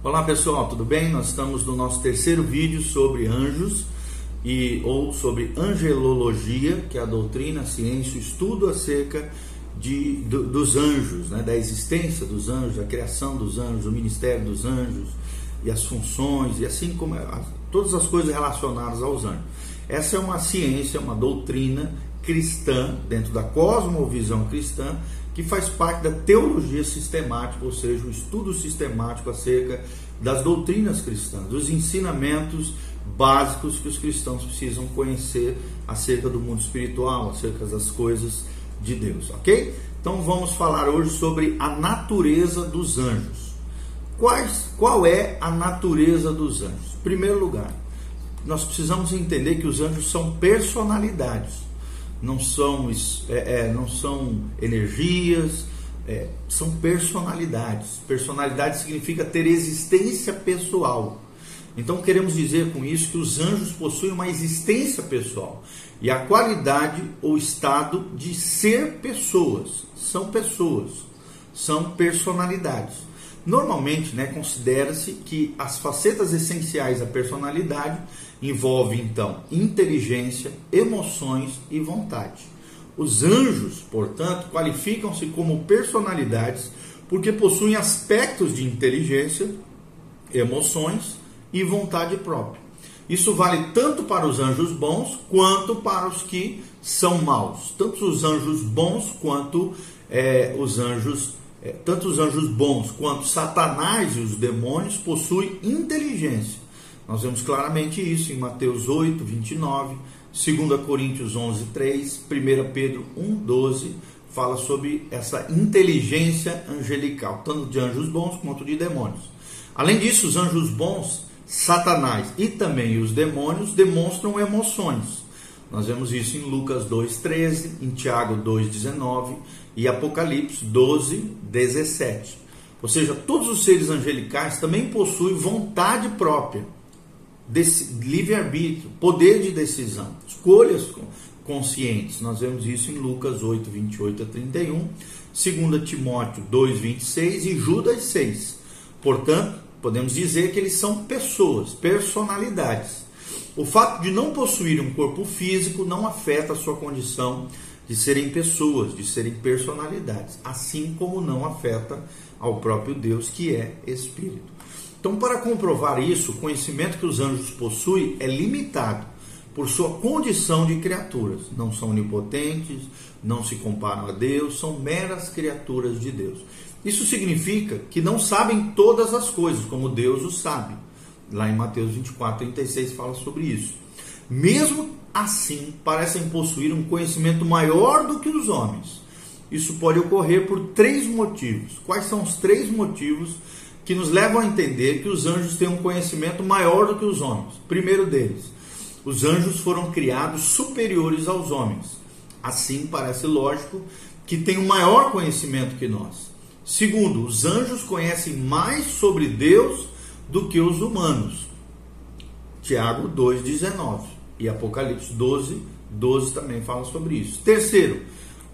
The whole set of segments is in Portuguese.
Olá pessoal, tudo bem? Nós estamos no nosso terceiro vídeo sobre anjos e ou sobre angelologia, que é a doutrina, a ciência, o estudo acerca de, do, dos anjos, né? da existência dos anjos, a criação dos anjos, o ministério dos anjos e as funções e assim como a, todas as coisas relacionadas aos anjos. Essa é uma ciência, uma doutrina cristã dentro da cosmovisão cristã que faz parte da teologia sistemática, ou seja, o estudo sistemático acerca das doutrinas cristãs, dos ensinamentos básicos que os cristãos precisam conhecer acerca do mundo espiritual, acerca das coisas de Deus, ok? Então vamos falar hoje sobre a natureza dos anjos. Quais, qual é a natureza dos anjos? Em primeiro lugar, nós precisamos entender que os anjos são personalidades não são, é, é, não são energias, é, são personalidades. Personalidade significa ter existência pessoal. Então queremos dizer com isso que os anjos possuem uma existência pessoal e a qualidade ou estado de ser pessoas. São pessoas, são personalidades. Normalmente, né, considera-se que as facetas essenciais da personalidade envolvem então inteligência, emoções e vontade. Os anjos, portanto, qualificam-se como personalidades porque possuem aspectos de inteligência, emoções e vontade própria. Isso vale tanto para os anjos bons quanto para os que são maus. Tanto os anjos bons quanto é, os anjos é, tanto os anjos bons quanto Satanás e os demônios possuem inteligência. Nós vemos claramente isso em Mateus 8, 29, 2 Coríntios 11, 3, 1 Pedro 1, 12, fala sobre essa inteligência angelical, tanto de anjos bons quanto de demônios. Além disso, os anjos bons, Satanás e também os demônios demonstram emoções. Nós vemos isso em Lucas 2,13, em Tiago 2,19 e Apocalipse 12, 17. Ou seja, todos os seres angelicais também possuem vontade própria, livre-arbítrio, poder de decisão, escolhas conscientes. Nós vemos isso em Lucas 8, 28 a 31, 2 Timóteo 2, 26 e Judas 6. Portanto, podemos dizer que eles são pessoas, personalidades o fato de não possuir um corpo físico não afeta a sua condição de serem pessoas, de serem personalidades, assim como não afeta ao próprio Deus, que é espírito. Então, para comprovar isso, o conhecimento que os anjos possuem é limitado por sua condição de criaturas. Não são onipotentes, não se comparam a Deus, são meras criaturas de Deus. Isso significa que não sabem todas as coisas, como Deus o sabe. Lá em Mateus 24, 36 fala sobre isso. Mesmo assim, parecem possuir um conhecimento maior do que os homens. Isso pode ocorrer por três motivos. Quais são os três motivos que nos levam a entender que os anjos têm um conhecimento maior do que os homens? Primeiro deles, os anjos foram criados superiores aos homens. Assim, parece lógico que têm um maior conhecimento que nós. Segundo, os anjos conhecem mais sobre Deus do que os humanos. Tiago 2,19 e Apocalipse 12, 12 também fala sobre isso. Terceiro,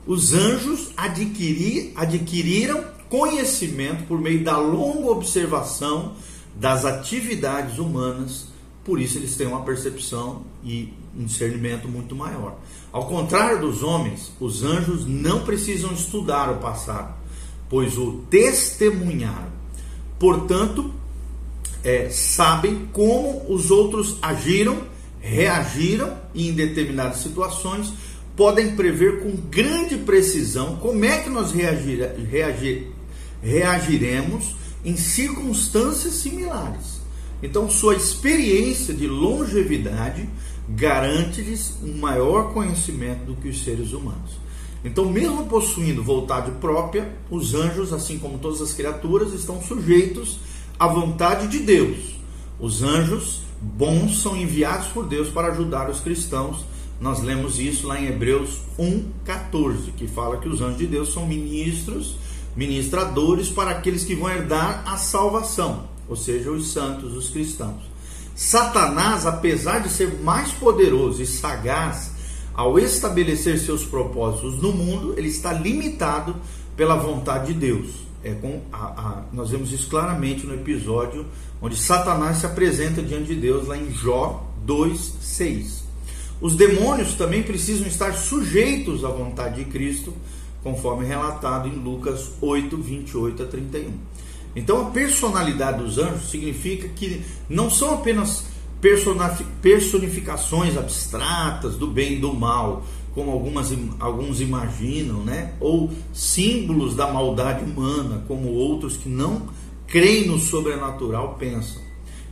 os anjos adquirir, adquiriram conhecimento por meio da longa observação das atividades humanas, por isso eles têm uma percepção e um discernimento muito maior. Ao contrário dos homens, os anjos não precisam estudar o passado, pois o testemunharam. Portanto, é, sabem como os outros agiram, reagiram em determinadas situações podem prever com grande precisão como é que nós reagir, reagir, reagiremos em circunstâncias similares. Então, sua experiência de longevidade garante-lhes um maior conhecimento do que os seres humanos. Então, mesmo possuindo vontade própria, os anjos, assim como todas as criaturas, estão sujeitos a vontade de Deus. Os anjos bons são enviados por Deus para ajudar os cristãos. Nós lemos isso lá em Hebreus 1:14, que fala que os anjos de Deus são ministros, ministradores para aqueles que vão herdar a salvação, ou seja, os santos, os cristãos. Satanás, apesar de ser mais poderoso e sagaz ao estabelecer seus propósitos no mundo, ele está limitado pela vontade de Deus. é com a, a, nós vemos isso claramente no episódio onde Satanás se apresenta diante de Deus lá em Jó 2:6. Os demônios também precisam estar sujeitos à vontade de Cristo, conforme relatado em Lucas 8, 28 a 31. Então, a personalidade dos anjos significa que não são apenas personificações abstratas do bem e do mal, como algumas, alguns imaginam, né? ou símbolos da maldade humana, como outros que não creem no sobrenatural pensam.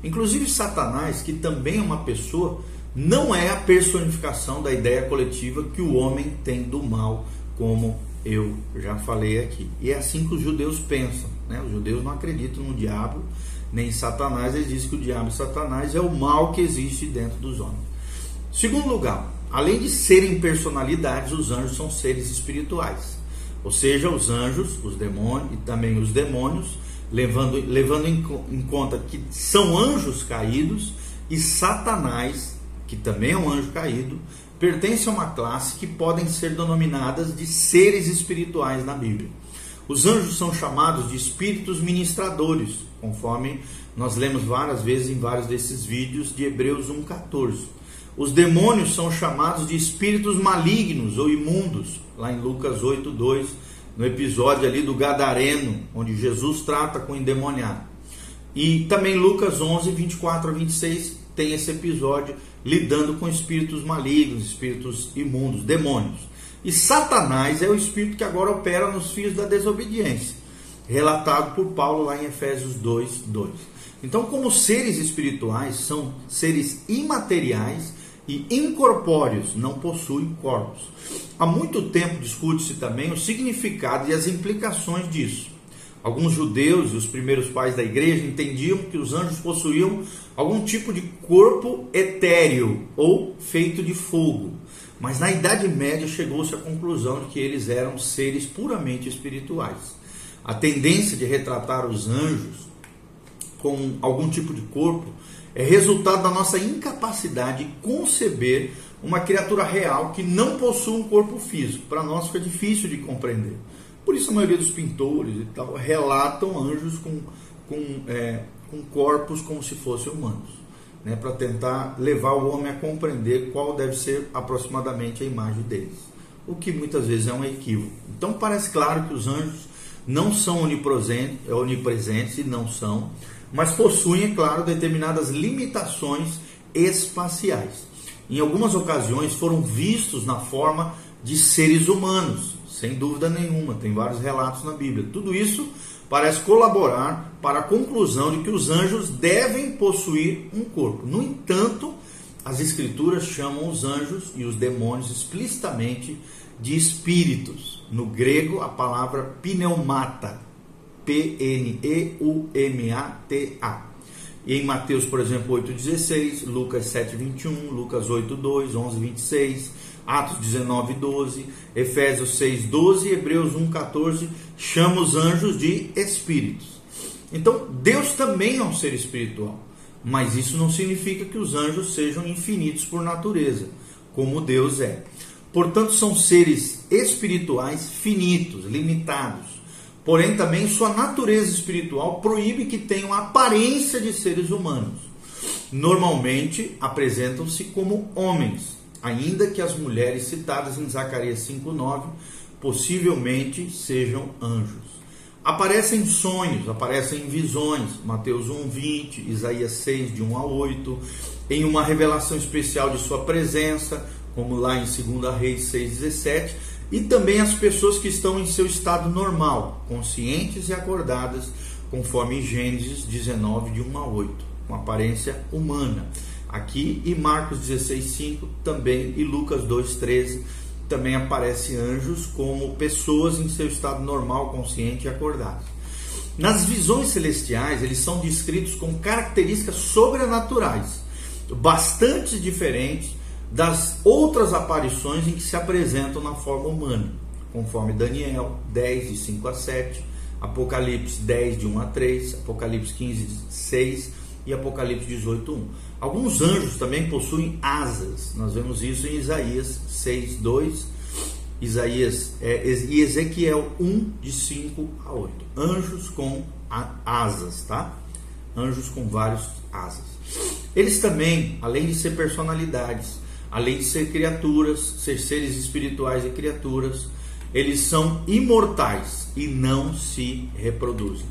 Inclusive, Satanás, que também é uma pessoa, não é a personificação da ideia coletiva que o homem tem do mal, como eu já falei aqui. E é assim que os judeus pensam. Né? Os judeus não acreditam no diabo nem em Satanás, eles dizem que o diabo e Satanás é o mal que existe dentro dos homens. Segundo lugar, além de serem personalidades, os anjos são seres espirituais. Ou seja, os anjos, os demônios e também os demônios, levando, levando em, em conta que são anjos caídos e Satanás, que também é um anjo caído, pertence a uma classe que podem ser denominadas de seres espirituais na Bíblia. Os anjos são chamados de espíritos ministradores, conforme nós lemos várias vezes em vários desses vídeos de Hebreus 1,14. Os demônios são chamados de espíritos malignos ou imundos, lá em Lucas 8,2, no episódio ali do Gadareno, onde Jesus trata com o endemoniado. E também Lucas 11, 24 a 26 tem esse episódio lidando com espíritos malignos, espíritos imundos, demônios. E Satanás é o espírito que agora opera nos filhos da desobediência, relatado por Paulo lá em Efésios 2, 2. Então, como seres espirituais, são seres imateriais e incorpóreos, não possuem corpos. Há muito tempo discute-se também o significado e as implicações disso. Alguns judeus e os primeiros pais da igreja entendiam que os anjos possuíam algum tipo de corpo etéreo ou feito de fogo. Mas na Idade Média chegou-se à conclusão de que eles eram seres puramente espirituais. A tendência de retratar os anjos com algum tipo de corpo é resultado da nossa incapacidade de conceber uma criatura real que não possui um corpo físico. Para nós fica difícil de compreender. Por isso a maioria dos pintores e tal relatam anjos com, com, é, com corpos como se fossem humanos né, para tentar levar o homem a compreender qual deve ser aproximadamente a imagem deles, o que muitas vezes é um equívoco. Então parece claro que os anjos não são onipresentes, onipresentes e não são, mas possuem, é claro, determinadas limitações espaciais. Em algumas ocasiões foram vistos na forma de seres humanos, sem dúvida nenhuma, tem vários relatos na Bíblia. Tudo isso parece colaborar para a conclusão de que os anjos devem possuir um corpo. No entanto, as Escrituras chamam os anjos e os demônios explicitamente de espíritos. No grego, a palavra pneumata, P-N-E-U-M-A-T-A. Em Mateus, por exemplo, 8,16, Lucas 7,21, Lucas 8,2, 11,26, Atos 19, 12, Efésios 6, 12 e Hebreus 1, 14 chama os anjos de espíritos. Então, Deus também é um ser espiritual, mas isso não significa que os anjos sejam infinitos por natureza, como Deus é. Portanto, são seres espirituais finitos, limitados. Porém, também sua natureza espiritual proíbe que tenham a aparência de seres humanos. Normalmente apresentam-se como homens, ainda que as mulheres citadas em Zacarias 5:9 possivelmente sejam anjos. Aparecem sonhos, aparecem visões, Mateus 1:20, Isaías 6 de 1 a 8, em uma revelação especial de sua presença, como lá em 2 Reis 6:17, e também as pessoas que estão em seu estado normal, conscientes e acordadas, conforme Gênesis 19 de 1 a 8, com aparência humana aqui e Marcos 16:5 também e Lucas 2:13 também aparece anjos como pessoas em seu estado normal, consciente e acordado. Nas visões celestiais, eles são descritos com características sobrenaturais, bastante diferentes das outras aparições em que se apresentam na forma humana, conforme Daniel 10, de 5 a 7, Apocalipse 10, de 1 a 3, Apocalipse 15, de 6 e Apocalipse 18, 1. Alguns anjos também possuem asas. Nós vemos isso em Isaías 6:2 Isaías é, e Ezequiel 1, de 5 a 8. Anjos com asas, tá? Anjos com vários asas. Eles também, além de ser personalidades, além de ser criaturas, ser seres espirituais e criaturas, eles são imortais e não se reproduzem.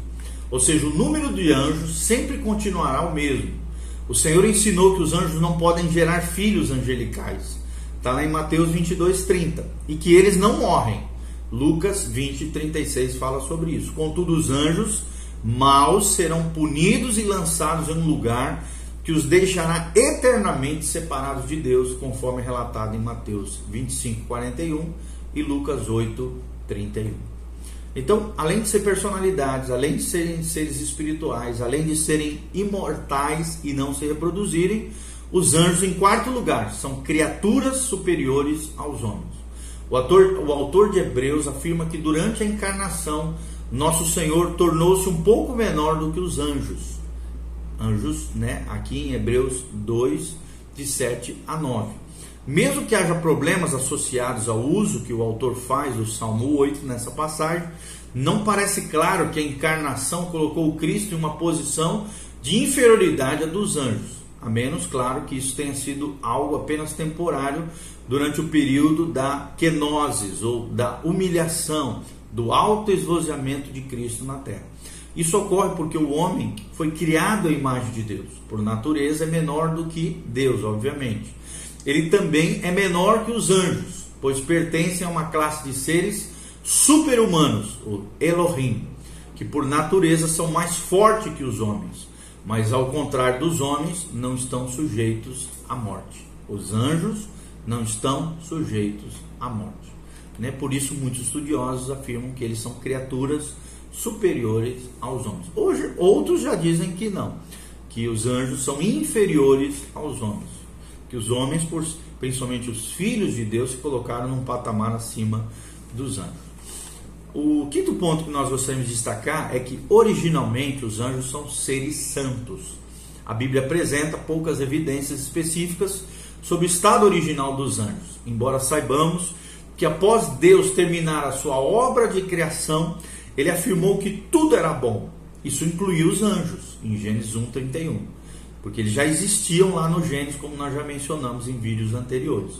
Ou seja, o número de anjos sempre continuará o mesmo. O Senhor ensinou que os anjos não podem gerar filhos angelicais. Está lá em Mateus 22, 30. E que eles não morrem. Lucas 20, 36 fala sobre isso. Contudo, os anjos maus serão punidos e lançados em um lugar que os deixará eternamente separados de Deus, conforme relatado em Mateus 25, 41 e Lucas 8, 31. Então, além de ser personalidades, além de serem seres espirituais, além de serem imortais e não se reproduzirem, os anjos, em quarto lugar, são criaturas superiores aos homens. O autor, o autor de Hebreus afirma que durante a encarnação, nosso Senhor tornou-se um pouco menor do que os anjos. Anjos, né? Aqui em Hebreus 2, de 7 a 9. Mesmo que haja problemas associados ao uso que o autor faz do Salmo 8 nessa passagem, não parece claro que a encarnação colocou o Cristo em uma posição de inferioridade à dos anjos, a menos, claro, que isso tenha sido algo apenas temporário durante o período da kenosis ou da humilhação, do alto esvaziamento de Cristo na terra. Isso ocorre porque o homem foi criado à imagem de Deus, por natureza é menor do que Deus, obviamente ele também é menor que os anjos, pois pertencem a uma classe de seres super-humanos, o Elohim, que por natureza são mais fortes que os homens, mas ao contrário dos homens, não estão sujeitos à morte. Os anjos não estão sujeitos à morte. Né? Por isso, muitos estudiosos afirmam que eles são criaturas superiores aos homens. Hoje, outros já dizem que não, que os anjos são inferiores aos homens que os homens, principalmente os filhos de Deus, se colocaram num patamar acima dos anjos. O quinto ponto que nós gostaríamos de destacar é que originalmente os anjos são seres santos. A Bíblia apresenta poucas evidências específicas sobre o estado original dos anjos, embora saibamos que após Deus terminar a sua obra de criação, ele afirmou que tudo era bom. Isso incluiu os anjos, em Gênesis 1:31 porque eles já existiam lá no Gênesis, como nós já mencionamos em vídeos anteriores.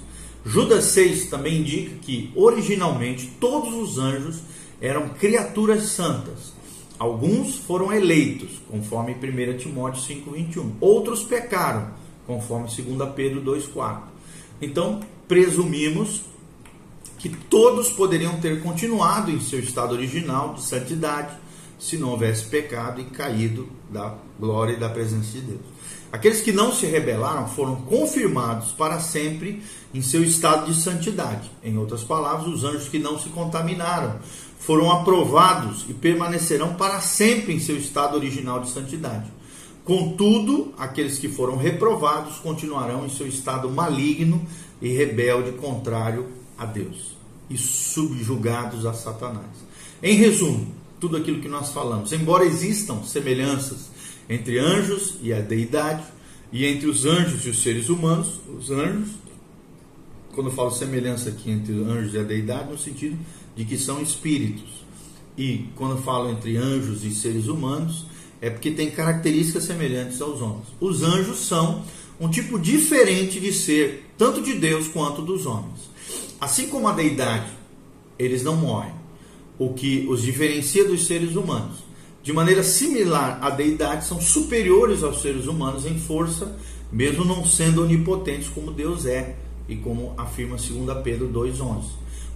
Judas 6 também indica que originalmente todos os anjos eram criaturas santas. Alguns foram eleitos, conforme 1 Timóteo 5:21. Outros pecaram, conforme 2 Pedro 2:4. Então, presumimos que todos poderiam ter continuado em seu estado original de santidade, se não houvesse pecado e caído da glória e da presença de Deus. Aqueles que não se rebelaram foram confirmados para sempre em seu estado de santidade. Em outras palavras, os anjos que não se contaminaram foram aprovados e permanecerão para sempre em seu estado original de santidade. Contudo, aqueles que foram reprovados continuarão em seu estado maligno e rebelde contrário a Deus e subjugados a Satanás. Em resumo, tudo aquilo que nós falamos, embora existam semelhanças entre anjos e a deidade, e entre os anjos e os seres humanos, os anjos, quando eu falo semelhança aqui entre anjos e a deidade, no sentido de que são espíritos. E quando eu falo entre anjos e seres humanos, é porque tem características semelhantes aos homens. Os anjos são um tipo diferente de ser, tanto de Deus quanto dos homens. Assim como a deidade, eles não morrem, o que os diferencia dos seres humanos de maneira similar à deidade, são superiores aos seres humanos em força, mesmo não sendo onipotentes como Deus é, e como afirma 2 Pedro 2,11.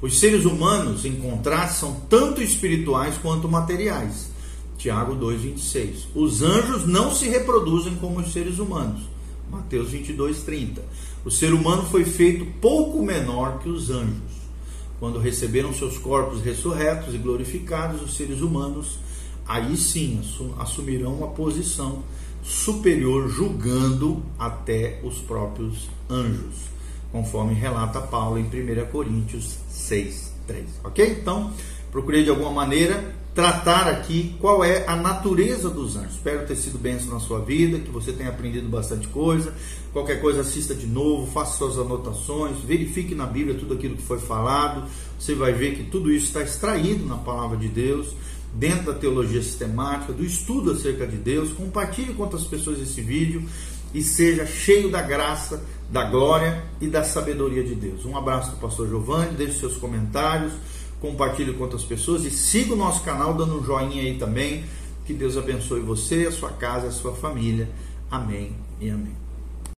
Os seres humanos, em contraste, são tanto espirituais quanto materiais. Tiago 2,26. Os anjos não se reproduzem como os seres humanos. Mateus 22,30. O ser humano foi feito pouco menor que os anjos. Quando receberam seus corpos ressurretos e glorificados, os seres humanos aí sim assumirão uma posição superior, julgando até os próprios anjos, conforme relata Paulo em 1 Coríntios 6, 3. Ok? Então, procurei de alguma maneira tratar aqui qual é a natureza dos anjos. Espero ter sido bênção na sua vida, que você tenha aprendido bastante coisa. Qualquer coisa, assista de novo, faça suas anotações, verifique na Bíblia tudo aquilo que foi falado. Você vai ver que tudo isso está extraído na palavra de Deus, dentro da teologia sistemática, do estudo acerca de Deus. Compartilhe com outras pessoas esse vídeo e seja cheio da graça, da glória e da sabedoria de Deus. Um abraço do pastor Giovanni, deixe seus comentários compartilhe com outras pessoas e siga o nosso canal dando um joinha aí também. Que Deus abençoe você, a sua casa, a sua família. Amém e amém.